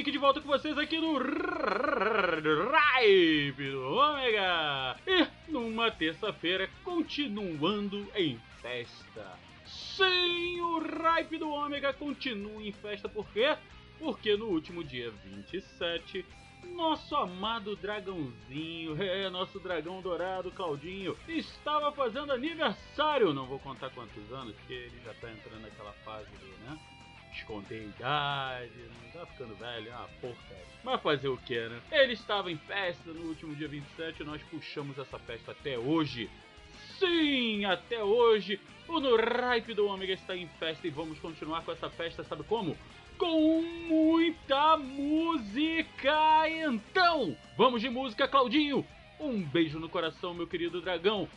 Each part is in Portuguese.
Maverick, de volta com vocês aqui no Ripe do Ômega! E numa terça-feira, continuando em festa. Sim, o Ripe do Ômega continua em festa, por quê? Porque no último dia 27, nosso amado dragãozinho, é, nosso dragão dourado, Claudinho, estava fazendo aniversário. Não vou contar quantos anos, porque ele já tá entrando naquela fase do, né? Esconder a idade, não tá ficando velho, é uma porcaria. Mas fazer o que, né? Ele estava em festa no último dia 27 e nós puxamos essa festa até hoje. Sim, até hoje o No Ripe do Ômega está em festa e vamos continuar com essa festa, sabe como? Com muita música! Então, vamos de música, Claudinho! Um beijo no coração, meu querido dragão!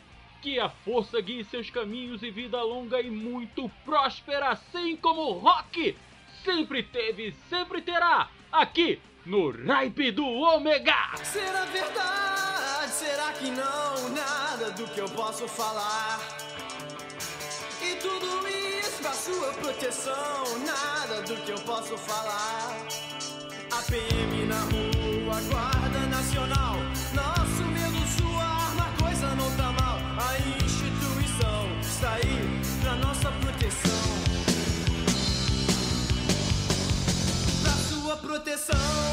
Que a força guie seus caminhos e vida longa e muito próspera, assim como o rock sempre teve e sempre terá, aqui no Ripe do Ômega! Será verdade? Será que não? Nada do que eu posso falar. E tudo isso pra sua proteção. Nada do que eu posso falar. A PM na rua, Guarda sua proteção.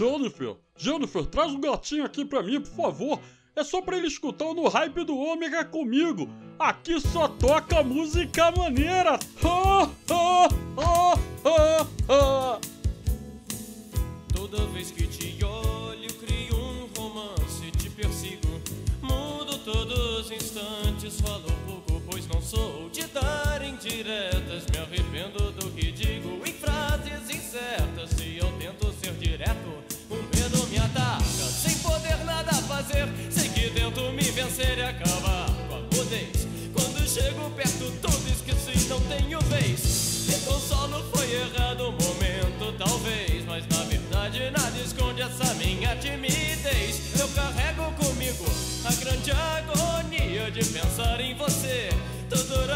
Jennifer, Jennifer, traz um gatinho aqui pra mim, por favor. É só pra ele escutar o no hype do Ômega comigo. Aqui só toca música maneira. Ha, ha, ha, ha, ha. Toda vez que te olho, crio um romance, te persigo. Mudo todos os instantes, falo pouco, pois não sou de dar indiretas. Me arrependo do que digo em frases incertas. Sei que tento me vencer e acabar com a mudez. Quando chego perto, tudo esqueci, não tenho vez. Me consolo, foi errado o momento, talvez. Mas na verdade, nada esconde essa minha timidez. Eu carrego comigo a grande agonia de pensar em você. Todo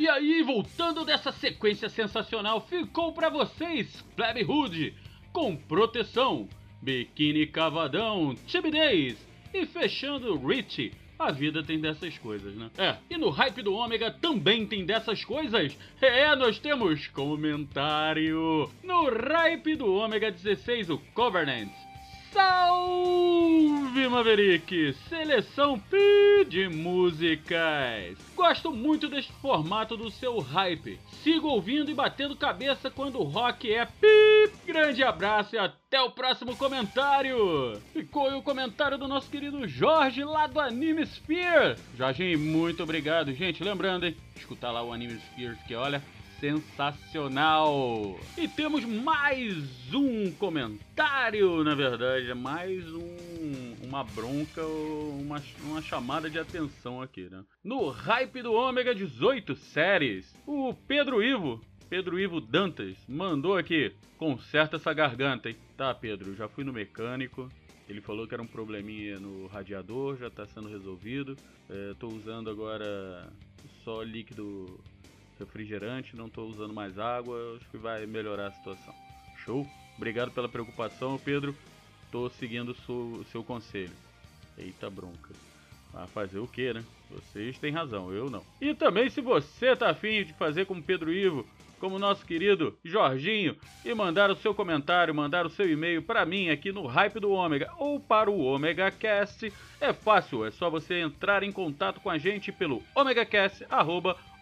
E aí, voltando dessa sequência sensacional, ficou pra vocês Flab Hood com proteção, biquíni cavadão, timidez e fechando Rich. A vida tem dessas coisas, né? É, e no hype do Ômega também tem dessas coisas. É, nós temos comentário. No hype do Ômega 16, o Covenant. Salve Maverick! Seleção Pi de músicas! Gosto muito deste formato do seu hype. Sigo ouvindo e batendo cabeça quando o rock é pi. Grande abraço e até o próximo comentário! Ficou o comentário do nosso querido Jorge lá do Anime Sphere. Jorge, muito obrigado, gente. Lembrando, hein? Escutar lá o Anime Sphere que olha sensacional. E temos mais um comentário, na verdade, mais um, uma bronca, uma, uma chamada de atenção aqui, né? No hype do Ômega 18 séries, o Pedro Ivo, Pedro Ivo Dantas, mandou aqui, conserta essa garganta, hein? Tá, Pedro, já fui no mecânico, ele falou que era um probleminha no radiador, já tá sendo resolvido. É, tô usando agora só líquido refrigerante, não tô usando mais água, acho que vai melhorar a situação. Show? Obrigado pela preocupação, Pedro. Tô seguindo o seu, seu conselho. Eita bronca. Ah, fazer o quê, né? Vocês têm razão, eu não. E também se você tá afim de fazer como Pedro Ivo, como nosso querido Jorginho, e mandar o seu comentário, mandar o seu e-mail para mim aqui no Hype do Ômega ou para o Omega Cast, é fácil, é só você entrar em contato com a gente pelo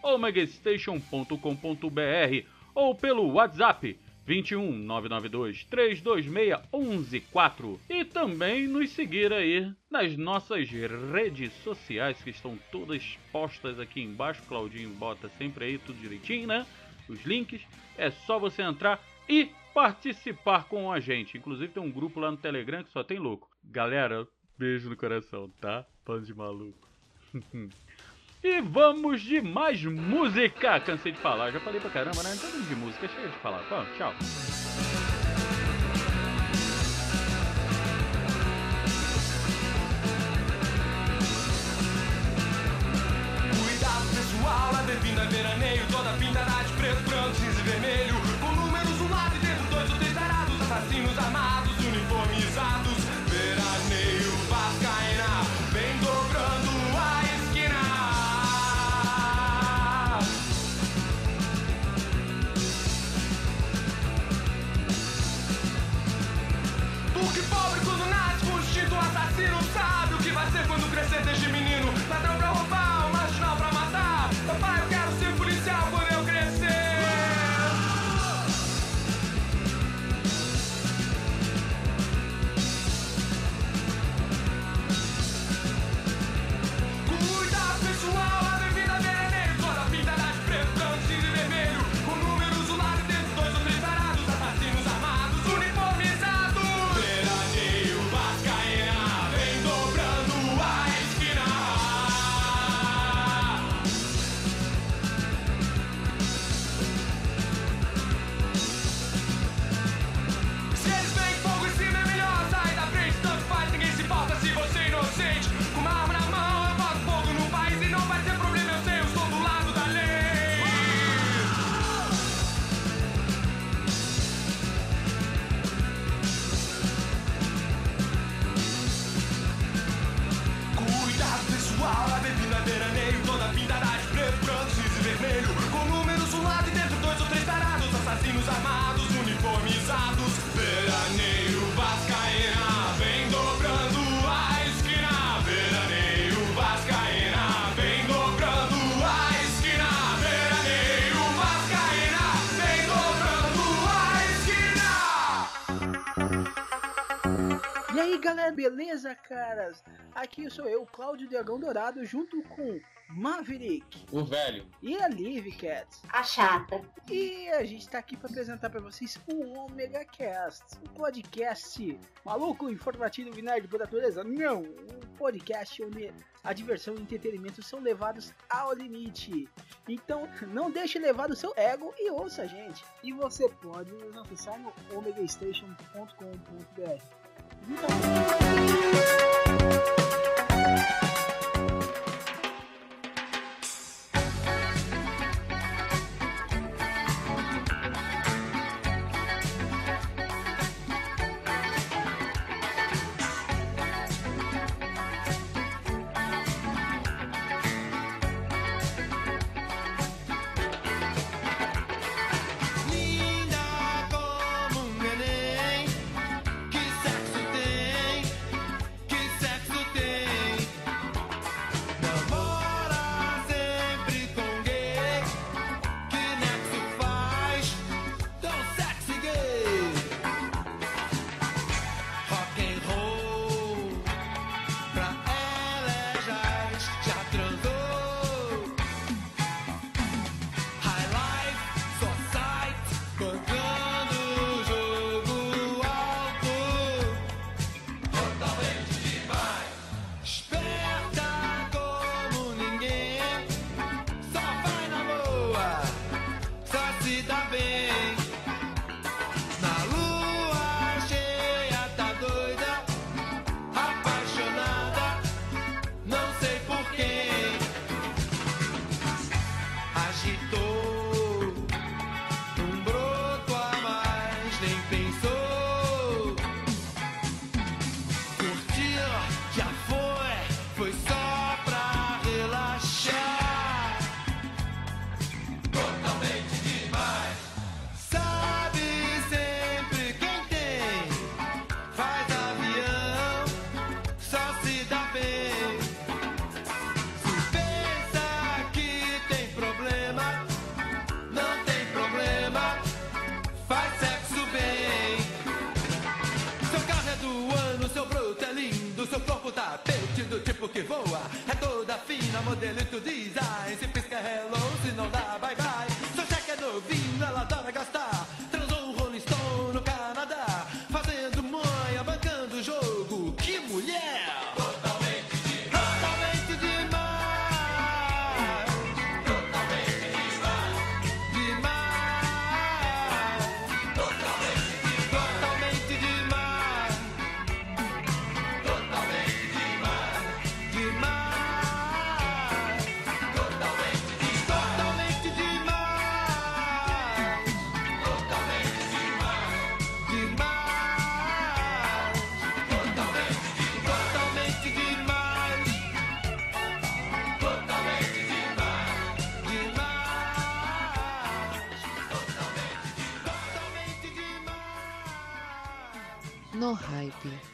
omegacast@omegastation.com.br ou pelo WhatsApp 21 992 326 114 e também nos seguir aí nas nossas redes sociais que estão todas postas aqui embaixo. Claudinho bota sempre aí tudo direitinho, né? Os links. É só você entrar e participar com a gente. Inclusive tem um grupo lá no Telegram que só tem louco. Galera, beijo no coração, tá? Pano de maluco. E vamos de mais música! Cansei de falar, já falei pra caramba, né? Então vamos de música, chega de falar. Vamos, tchau. Galera, beleza, caras? Aqui sou eu, Cláudio Dragão Dourado, junto com Maverick O velho. e a Liv Cat. A chata. E a gente tá aqui para apresentar para vocês o Omega Cast, um podcast maluco, informativo e nerd por natureza. Não, um podcast onde a diversão e o entretenimento são levados ao limite. Então, não deixe levar o seu ego e ouça a gente. E você pode nos acessar no omegastation.com.br. 你怎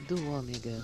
do ômega.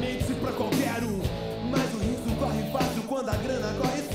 definitivamente pra qualquer um. Mas o riso corre fácil quando a grana corre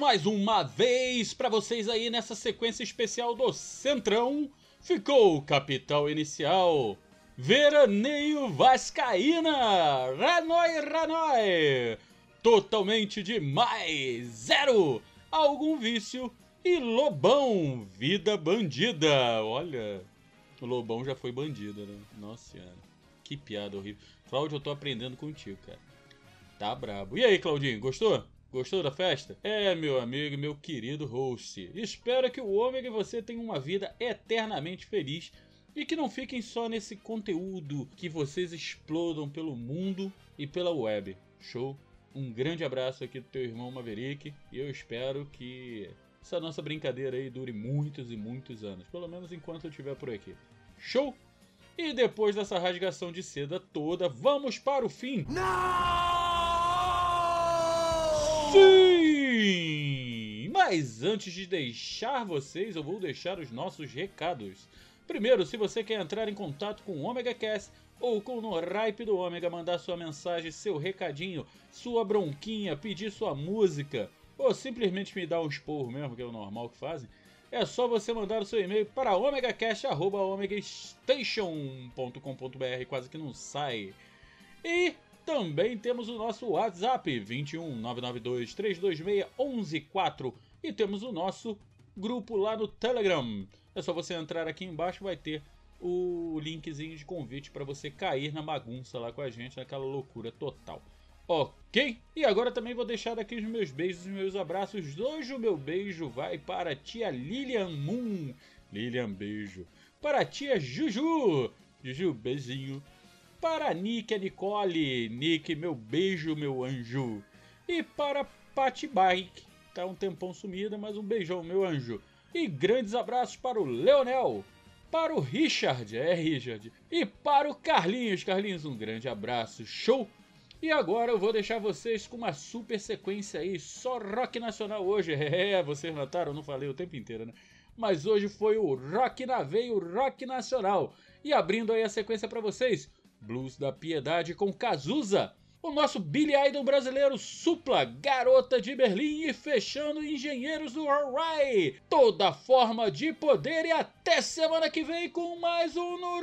mais uma vez pra vocês aí nessa sequência especial do Centrão. Ficou o capital inicial. Veraneio Vascaína! Ranoi Ranoi! Totalmente demais! Zero! Algum vício e Lobão, vida bandida! Olha, o Lobão já foi bandido, né? Nossa senhora, que piada horrível. Cláudio, eu tô aprendendo contigo, cara. Tá brabo. E aí, Claudinho, gostou? Gostou da festa? É, meu amigo, meu querido host. Espero que o Ômega e você tenham uma vida eternamente feliz e que não fiquem só nesse conteúdo, que vocês explodam pelo mundo e pela web. Show? Um grande abraço aqui do teu irmão Maverick e eu espero que essa nossa brincadeira aí dure muitos e muitos anos, pelo menos enquanto eu estiver por aqui. Show? E depois dessa rasgação de seda toda, vamos para o fim. Sim! Mas antes de deixar vocês, eu vou deixar os nossos recados. Primeiro, se você quer entrar em contato com o Omega Cast ou com o No Hype do Ômega, mandar sua mensagem, seu recadinho, sua bronquinha, pedir sua música, ou simplesmente me dar um esporro mesmo, que é o normal que fazem, é só você mandar o seu e-mail para omegacast.omegastation.com.br, quase que não sai. E também temos o nosso WhatsApp, 21 992 326 114, e temos o nosso grupo lá no Telegram. É só você entrar aqui embaixo, vai ter o linkzinho de convite para você cair na bagunça lá com a gente, naquela loucura total. Ok? E agora também vou deixar aqui os meus beijos e meus abraços. Hoje o meu beijo vai para a tia Lilian Moon. Lilian, beijo. Para a tia Juju. Juju, beijinho. Para Nick, a Nicole. Nick, meu beijo, meu anjo. E para Patty Bike. Tá um tempão sumida, mas um beijão, meu anjo. E grandes abraços para o Leonel para o Richard, é Richard, e para o Carlinhos. Carlinhos, um grande abraço, show! E agora eu vou deixar vocês com uma super sequência aí, só rock nacional hoje. É, vocês notaram, não falei o tempo inteiro, né? Mas hoje foi o Rock na Veia, o Rock Nacional. E abrindo aí a sequência para vocês, Blues da Piedade com Cazuza, o nosso Billy Idol brasileiro Supla, Garota de Berlim e fechando Engenheiros do Hawaii. Toda forma de poder e até semana que vem com mais um no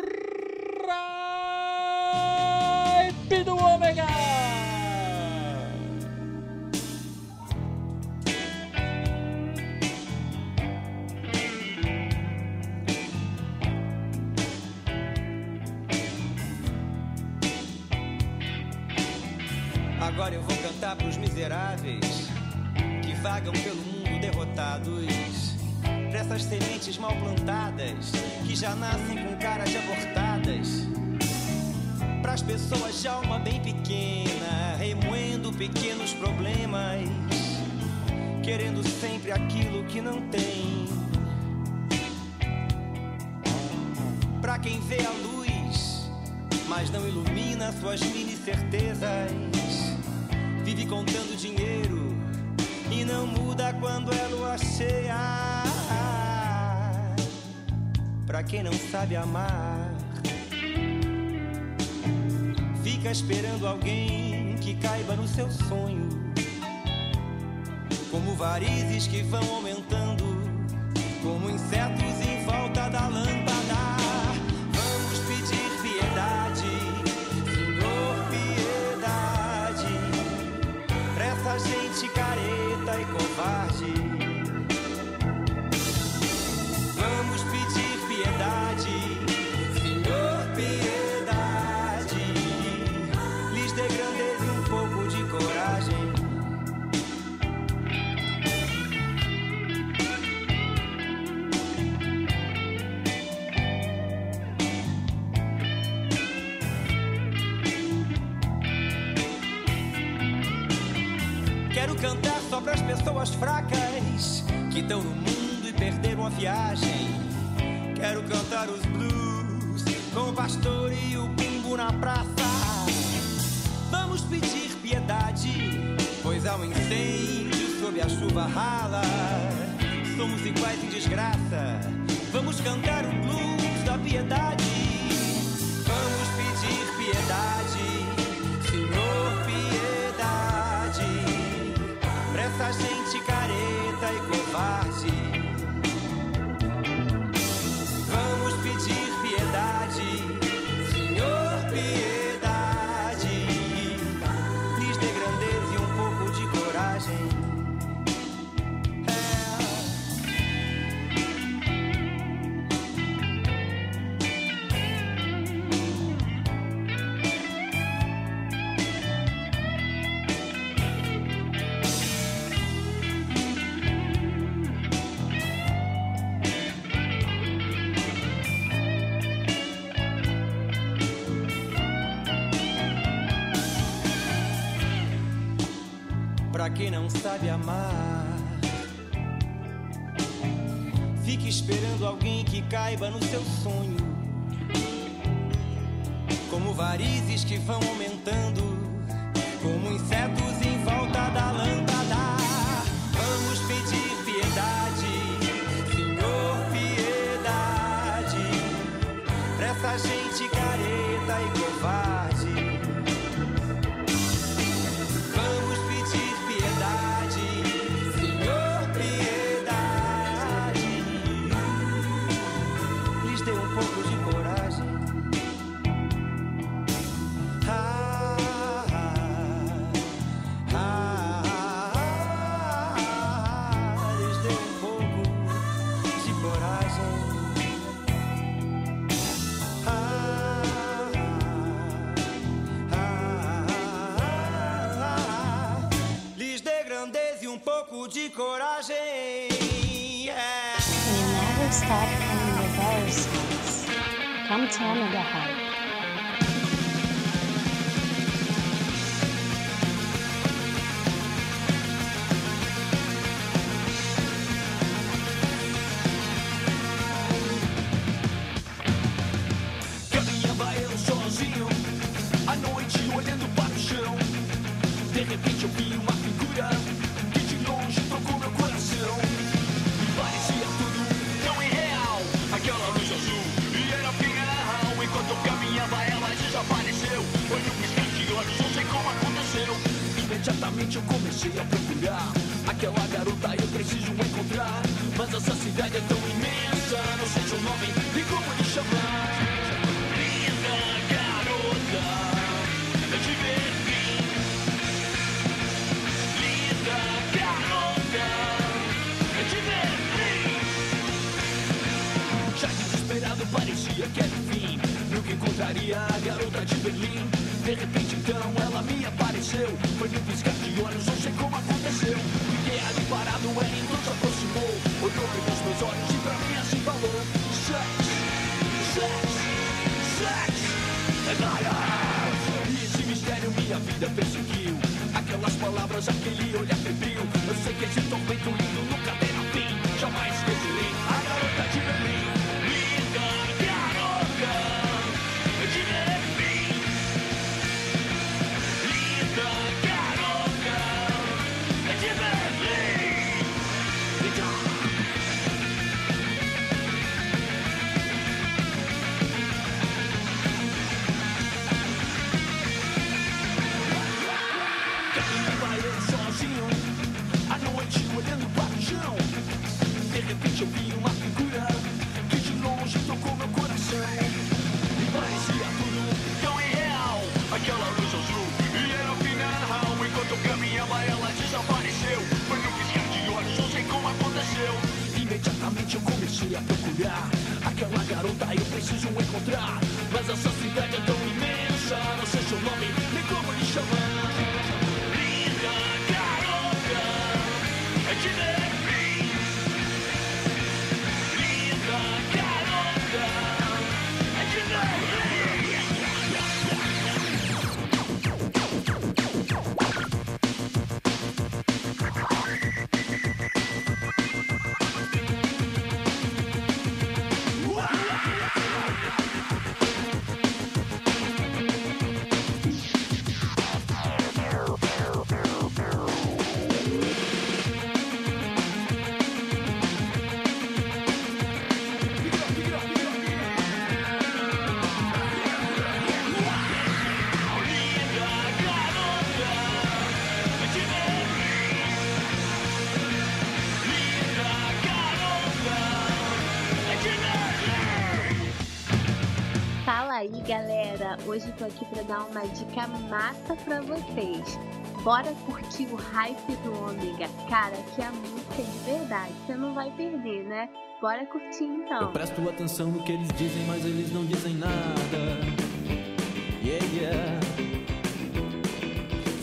Hype do Ômega. Vagam pelo mundo derrotados. Pra essas sementes mal plantadas que já nascem com cara de abortadas. Pras pessoas de alma bem pequena, remoendo pequenos problemas, querendo sempre aquilo que não tem. Pra quem vê a luz, mas não ilumina suas mini certezas vive contando dinheiro e não muda quando é lua cheia. Pra quem não sabe amar, fica esperando alguém que caiba no seu sonho. Como varizes que vão aumentando, como insetos em volta da lâmpada. Só pras pessoas fracas que estão no mundo e perderam a viagem. Quero cantar os blues com o pastor e o bumbo na praça. Vamos pedir piedade, pois há um incêndio sob a chuva rala. Somos iguais em desgraça. Vamos cantar o blues da piedade. Que vão aumentando, Stop and Reverse. Come. Sozinho, à noite olhando para o chão, de repente. galera! Hoje tô aqui para dar uma dica massa para vocês. Bora curtir o hype do Ômega. Cara, que a música é de verdade, você não vai perder, né? Bora curtir então. Eu presto atenção no que eles dizem, mas eles não dizem nada. Yeah, yeah.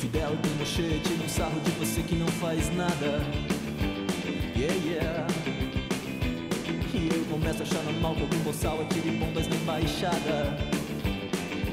Fidel tem mochete, um sarro de você que não faz nada. Yeah, yeah. E eu começo a achar normal que algum boçal é atire bombas na embaixada.